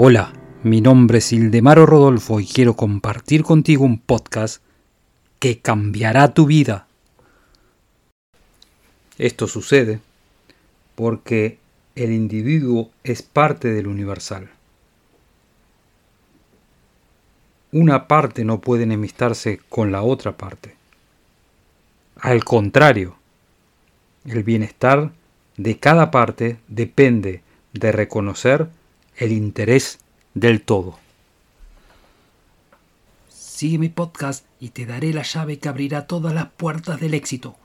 Hola, mi nombre es Ildemaro Rodolfo y quiero compartir contigo un podcast que cambiará tu vida. Esto sucede porque el individuo es parte del universal. Una parte no puede enemistarse con la otra parte. Al contrario, el bienestar de cada parte depende de reconocer el interés del todo. Sigue mi podcast y te daré la llave que abrirá todas las puertas del éxito.